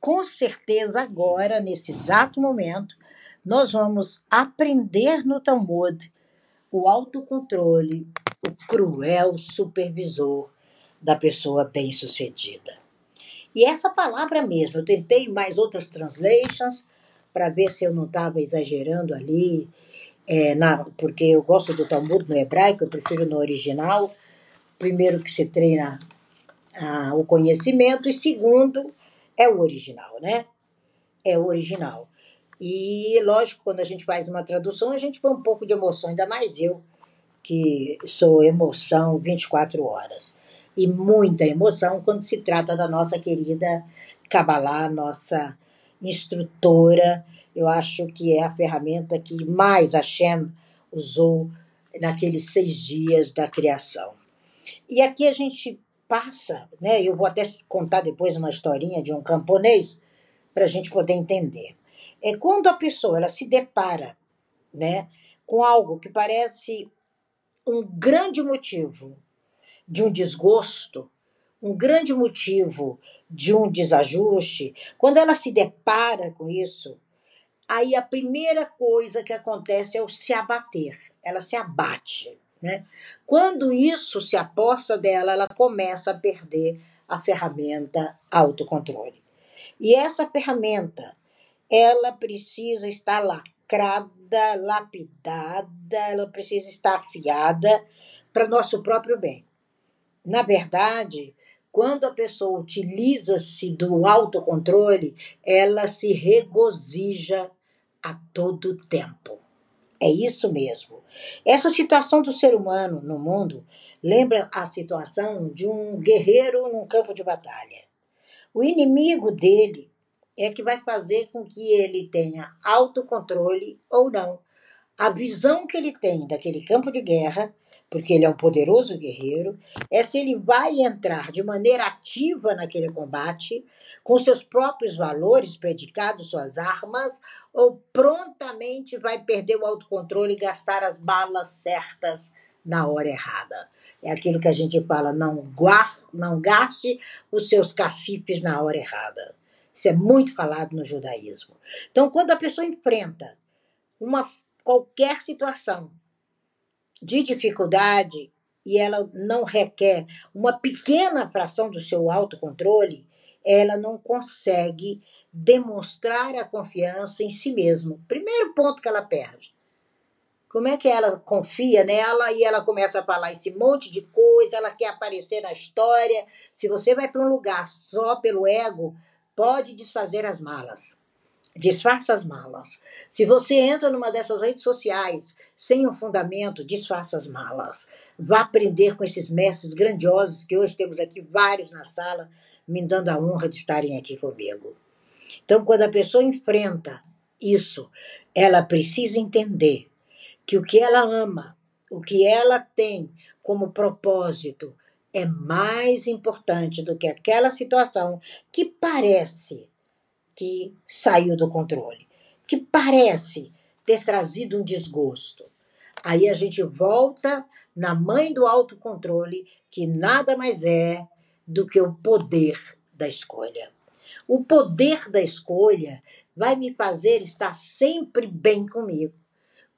com certeza agora, nesse exato momento, nós vamos aprender no Talmud o autocontrole, o cruel supervisor da pessoa bem-sucedida. E essa palavra mesmo, eu tentei mais outras translations para ver se eu não estava exagerando ali, é, na, porque eu gosto do Talmud no hebraico, eu prefiro no original. Primeiro que se treina ah, o conhecimento, e segundo, é o original, né? É o original. E, lógico, quando a gente faz uma tradução, a gente põe um pouco de emoção, ainda mais eu, que sou emoção 24 horas. E muita emoção quando se trata da nossa querida Kabbalah, nossa instrutora. Eu acho que é a ferramenta que mais Hashem usou naqueles seis dias da criação. E aqui a gente passa, né? Eu vou até contar depois uma historinha de um camponês para a gente poder entender. É quando a pessoa ela se depara, né, com algo que parece um grande motivo de um desgosto, um grande motivo de um desajuste, quando ela se depara com isso, aí a primeira coisa que acontece é o se abater. Ela se abate. Né? Quando isso se aposta dela, ela começa a perder a ferramenta autocontrole. E essa ferramenta, ela precisa estar lacrada, lapidada, ela precisa estar afiada para nosso próprio bem. Na verdade, quando a pessoa utiliza-se do autocontrole, ela se regozija a todo tempo. É isso mesmo. Essa situação do ser humano no mundo lembra a situação de um guerreiro num campo de batalha. O inimigo dele é que vai fazer com que ele tenha autocontrole ou não. A visão que ele tem daquele campo de guerra porque ele é um poderoso guerreiro, é se ele vai entrar de maneira ativa naquele combate, com seus próprios valores predicados, suas armas, ou prontamente vai perder o autocontrole e gastar as balas certas na hora errada. É aquilo que a gente fala, não, guar, não gaste os seus cacifes na hora errada. Isso é muito falado no judaísmo. Então, quando a pessoa enfrenta uma qualquer situação de dificuldade e ela não requer uma pequena fração do seu autocontrole, ela não consegue demonstrar a confiança em si mesma. Primeiro ponto que ela perde. Como é que ela confia nela e ela começa a falar esse monte de coisa, ela quer aparecer na história. Se você vai para um lugar só pelo ego, pode desfazer as malas. Desfaça as malas. Se você entra numa dessas redes sociais sem um fundamento, desfaça as malas. Vá aprender com esses mestres grandiosos, que hoje temos aqui vários na sala, me dando a honra de estarem aqui comigo. Então, quando a pessoa enfrenta isso, ela precisa entender que o que ela ama, o que ela tem como propósito, é mais importante do que aquela situação que parece que saiu do controle, que parece ter trazido um desgosto. Aí a gente volta na mãe do autocontrole, que nada mais é do que o poder da escolha. O poder da escolha vai me fazer estar sempre bem comigo.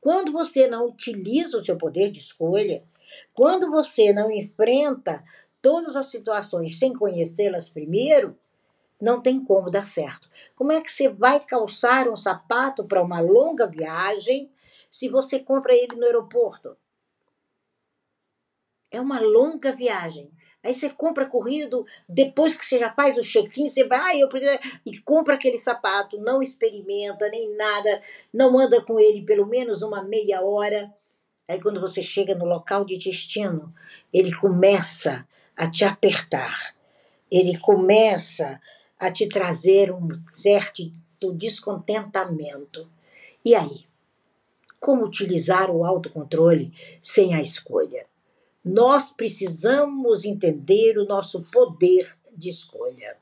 Quando você não utiliza o seu poder de escolha, quando você não enfrenta todas as situações sem conhecê-las primeiro, não tem como dar certo. Como é que você vai calçar um sapato para uma longa viagem se você compra ele no aeroporto? É uma longa viagem. Aí você compra corrido, depois que você já faz o check-in, você vai, ah, eu preciso, e compra aquele sapato, não experimenta nem nada, não anda com ele pelo menos uma meia hora. Aí quando você chega no local de destino, ele começa a te apertar. Ele começa a te trazer um certo descontentamento. E aí? Como utilizar o autocontrole sem a escolha? Nós precisamos entender o nosso poder de escolha.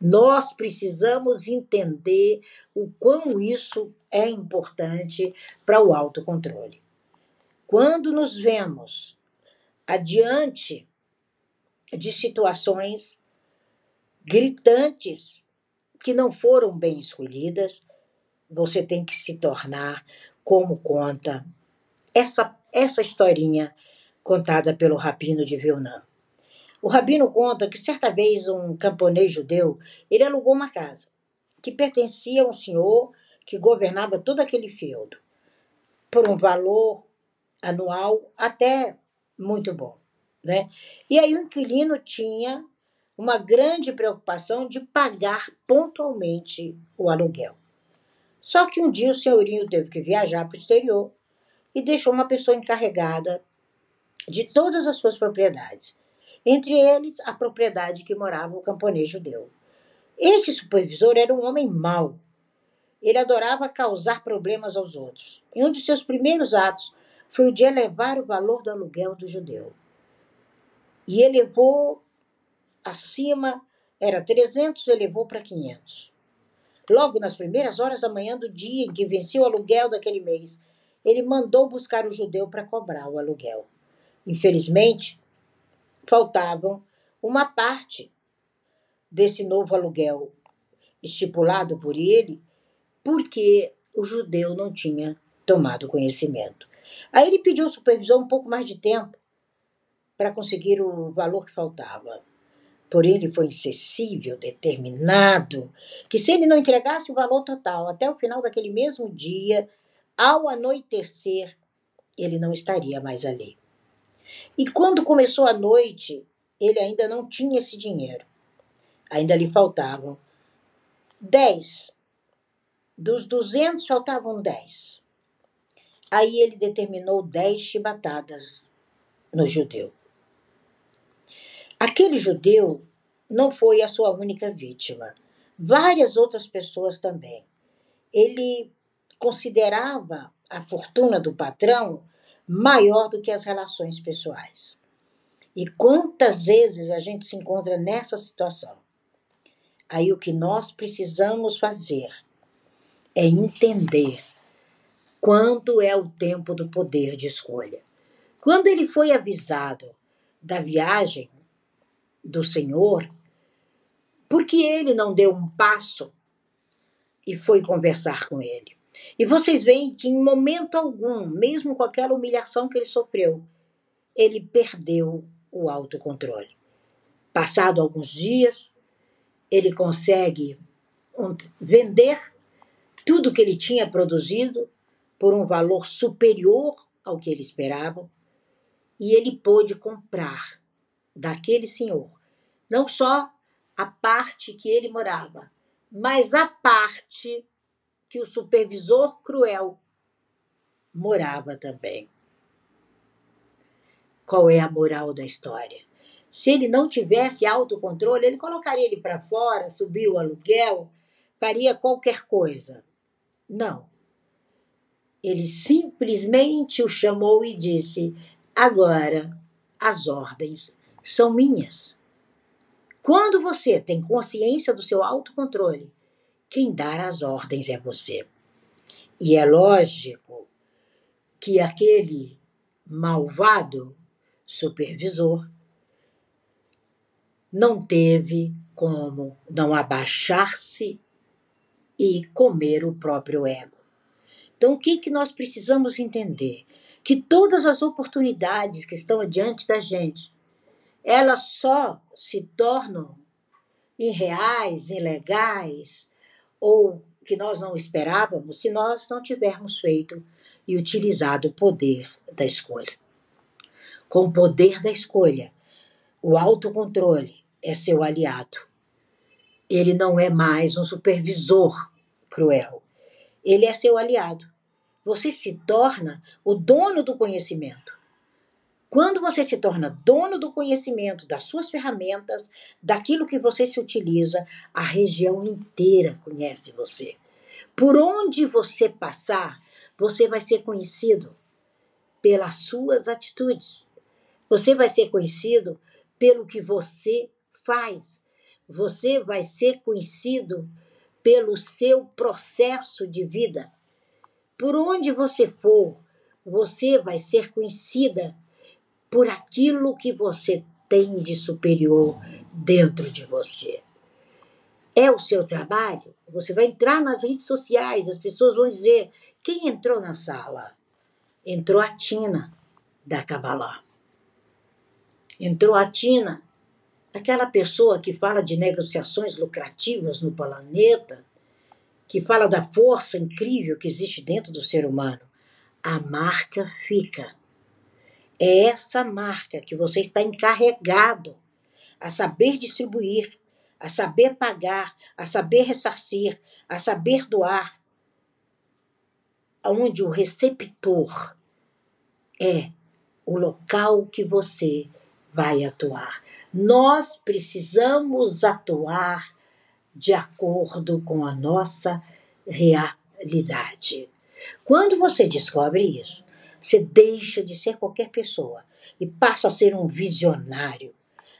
Nós precisamos entender o quão isso é importante para o autocontrole. Quando nos vemos adiante de situações gritantes que não foram bem escolhidas, você tem que se tornar como conta essa, essa historinha contada pelo Rabino de Vilna. O Rabino conta que certa vez um camponês judeu, ele alugou uma casa que pertencia a um senhor que governava todo aquele feudo, por um valor anual até muito bom. Né? E aí o inquilino tinha uma grande preocupação de pagar pontualmente o aluguel. Só que um dia o senhorinho teve que viajar para o exterior e deixou uma pessoa encarregada de todas as suas propriedades, entre eles a propriedade que morava o camponês judeu. Esse supervisor era um homem mau. Ele adorava causar problemas aos outros. E um de seus primeiros atos foi o de elevar o valor do aluguel do judeu. E elevou acima, era 300, elevou para 500. Logo nas primeiras horas da manhã do dia em que vencia o aluguel daquele mês, ele mandou buscar o judeu para cobrar o aluguel. Infelizmente, faltavam uma parte desse novo aluguel estipulado por ele, porque o judeu não tinha tomado conhecimento. Aí ele pediu ao supervisor um pouco mais de tempo para conseguir o valor que faltava. Porém, ele foi insensível, determinado, que se ele não entregasse o valor total até o final daquele mesmo dia, ao anoitecer, ele não estaria mais ali. E quando começou a noite, ele ainda não tinha esse dinheiro. Ainda lhe faltavam dez. Dos duzentos faltavam dez. Aí ele determinou dez chibatadas no judeu. Aquele judeu não foi a sua única vítima. Várias outras pessoas também. Ele considerava a fortuna do patrão maior do que as relações pessoais. E quantas vezes a gente se encontra nessa situação? Aí o que nós precisamos fazer é entender quando é o tempo do poder de escolha. Quando ele foi avisado da viagem do Senhor, porque ele não deu um passo e foi conversar com ele. E vocês veem que em momento algum, mesmo com aquela humilhação que ele sofreu, ele perdeu o autocontrole. Passado alguns dias, ele consegue vender tudo que ele tinha produzido por um valor superior ao que ele esperava, e ele pôde comprar daquele senhor, não só a parte que ele morava, mas a parte que o supervisor cruel morava também. Qual é a moral da história? Se ele não tivesse autocontrole, ele colocaria ele para fora, subia o aluguel, faria qualquer coisa. Não. Ele simplesmente o chamou e disse: Agora as ordens são minhas. Quando você tem consciência do seu autocontrole, quem dá as ordens é você. E é lógico que aquele malvado supervisor não teve como não abaixar-se e comer o próprio ego. Então, o que, que nós precisamos entender? Que todas as oportunidades que estão diante da gente elas só se tornam irreais, ilegais ou que nós não esperávamos se nós não tivermos feito e utilizado o poder da escolha. Com o poder da escolha, o autocontrole é seu aliado. Ele não é mais um supervisor cruel. Ele é seu aliado. Você se torna o dono do conhecimento. Quando você se torna dono do conhecimento, das suas ferramentas, daquilo que você se utiliza, a região inteira conhece você. Por onde você passar, você vai ser conhecido pelas suas atitudes. Você vai ser conhecido pelo que você faz. Você vai ser conhecido pelo seu processo de vida. Por onde você for, você vai ser conhecida por aquilo que você tem de superior dentro de você. é o seu trabalho, você vai entrar nas redes sociais, as pessoas vão dizer: quem entrou na sala? Entrou a Tina da Kabbalah. Entrou a Tina, aquela pessoa que fala de negociações lucrativas no planeta, que fala da força incrível que existe dentro do ser humano. A marca fica. É essa marca que você está encarregado a saber distribuir, a saber pagar, a saber ressarcir, a saber doar, onde o receptor é o local que você vai atuar. Nós precisamos atuar de acordo com a nossa realidade. Quando você descobre isso, você deixa de ser qualquer pessoa e passa a ser um visionário.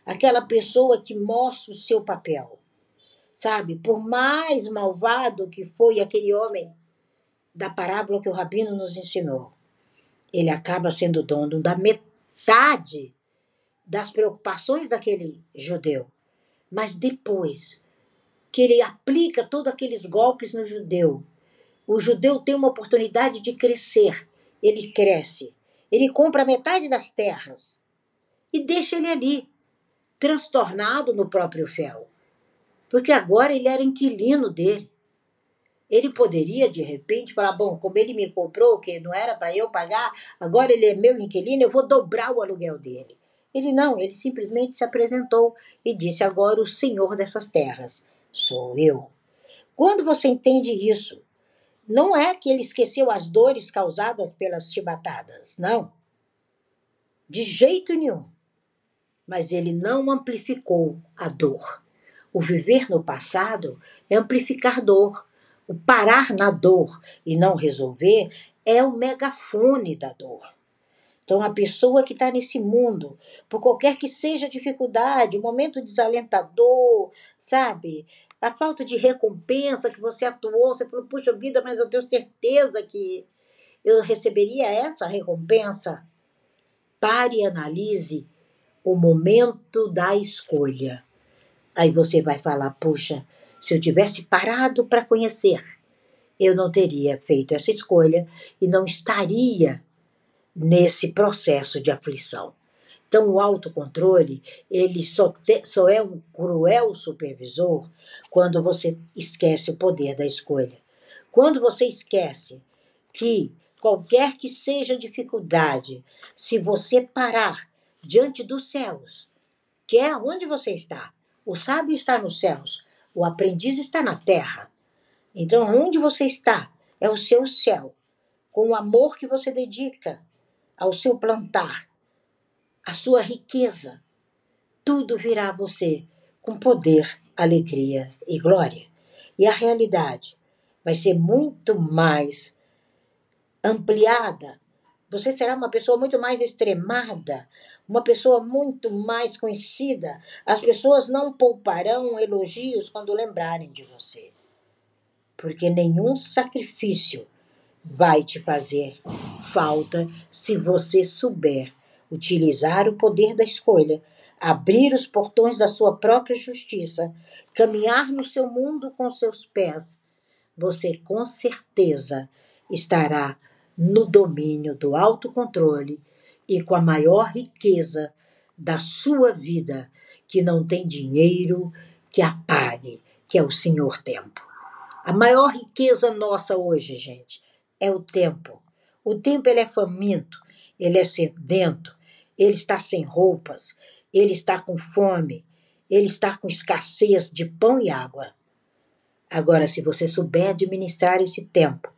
Aquela pessoa que mostra o seu papel. Sabe? Por mais malvado que foi aquele homem da parábola que o Rabino nos ensinou, ele acaba sendo dono da metade das preocupações daquele judeu. Mas depois que ele aplica todos aqueles golpes no judeu, o judeu tem uma oportunidade de crescer. Ele cresce. Ele compra metade das terras e deixa ele ali, transtornado no próprio fel. Porque agora ele era inquilino dele. Ele poderia, de repente, falar: bom, como ele me comprou, que não era para eu pagar, agora ele é meu inquilino, eu vou dobrar o aluguel dele. Ele não, ele simplesmente se apresentou e disse: Agora o senhor dessas terras sou eu. Quando você entende isso, não é que ele esqueceu as dores causadas pelas chibatadas, não. De jeito nenhum. Mas ele não amplificou a dor. O viver no passado é amplificar dor. O parar na dor e não resolver é o megafone da dor. Então, a pessoa que está nesse mundo, por qualquer que seja a dificuldade, o momento desalentador, sabe? A falta de recompensa que você atuou, você falou, puxa vida, mas eu tenho certeza que eu receberia essa recompensa. Pare e analise o momento da escolha. Aí você vai falar, puxa, se eu tivesse parado para conhecer, eu não teria feito essa escolha e não estaria nesse processo de aflição. Então, o autocontrole, ele só, te, só é um cruel supervisor quando você esquece o poder da escolha. Quando você esquece que qualquer que seja a dificuldade, se você parar diante dos céus, que é onde você está, o sábio está nos céus, o aprendiz está na terra. Então, onde você está é o seu céu, com o amor que você dedica ao seu plantar, a sua riqueza, tudo virá a você com poder, alegria e glória. E a realidade vai ser muito mais ampliada. Você será uma pessoa muito mais extremada, uma pessoa muito mais conhecida. As pessoas não pouparão elogios quando lembrarem de você. Porque nenhum sacrifício vai te fazer falta se você souber utilizar o poder da escolha, abrir os portões da sua própria justiça, caminhar no seu mundo com seus pés. Você com certeza estará no domínio do autocontrole e com a maior riqueza da sua vida, que não tem dinheiro que apague, que é o Senhor Tempo. A maior riqueza nossa hoje, gente, é o tempo. O tempo ele é faminto, ele é sedento, ele está sem roupas, ele está com fome, ele está com escassez de pão e água. Agora, se você souber administrar esse tempo,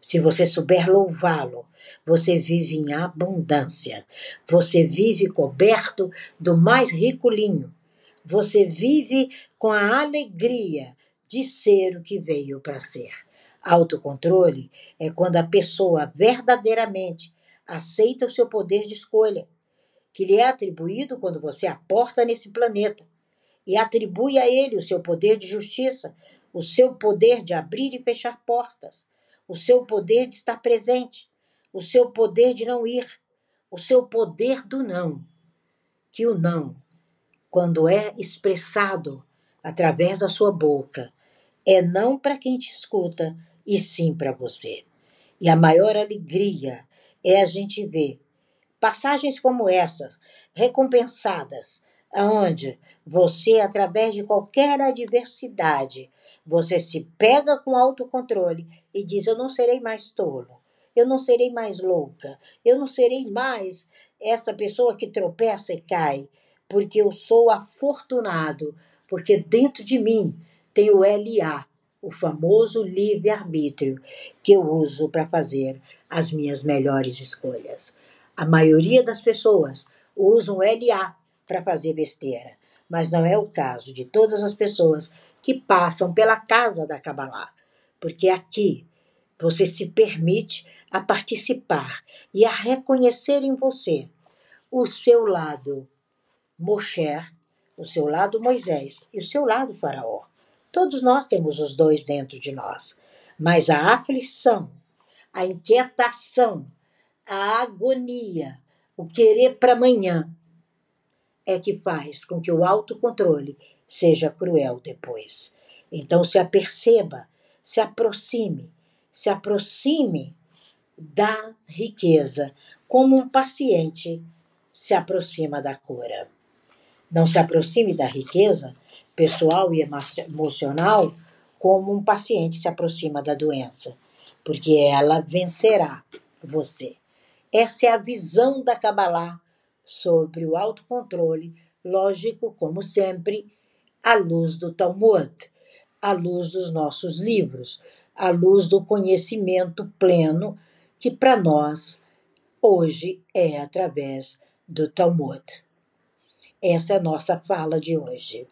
se você souber louvá-lo, você vive em abundância. Você vive coberto do mais rico linho. Você vive com a alegria de ser o que veio para ser. Autocontrole é quando a pessoa verdadeiramente aceita o seu poder de escolha, que lhe é atribuído quando você aporta nesse planeta, e atribui a ele o seu poder de justiça, o seu poder de abrir e fechar portas, o seu poder de estar presente, o seu poder de não ir, o seu poder do não. Que o não, quando é expressado através da sua boca é não para quem te escuta, e sim para você. E a maior alegria é a gente ver passagens como essas, recompensadas, onde você, através de qualquer adversidade, você se pega com autocontrole e diz: Eu não serei mais tolo, eu não serei mais louca, eu não serei mais essa pessoa que tropeça e cai, porque eu sou afortunado, porque dentro de mim tem o LA, o famoso livre-arbítrio, que eu uso para fazer as minhas melhores escolhas. A maioria das pessoas usam LA para fazer besteira, mas não é o caso de todas as pessoas que passam pela casa da Kabbalah, porque aqui você se permite a participar e a reconhecer em você o seu lado Moshe, o seu lado Moisés e o seu lado Faraó. Todos nós temos os dois dentro de nós, mas a aflição, a inquietação, a agonia, o querer para amanhã é que faz com que o autocontrole seja cruel depois. Então se aperceba, se aproxime, se aproxime da riqueza como um paciente se aproxima da cura. Não se aproxime da riqueza pessoal e emocional como um paciente se aproxima da doença, porque ela vencerá você. Essa é a visão da Kabbalah sobre o autocontrole, lógico, como sempre, à luz do Talmud, à luz dos nossos livros, à luz do conhecimento pleno que para nós hoje é através do Talmud. Essa é a nossa fala de hoje.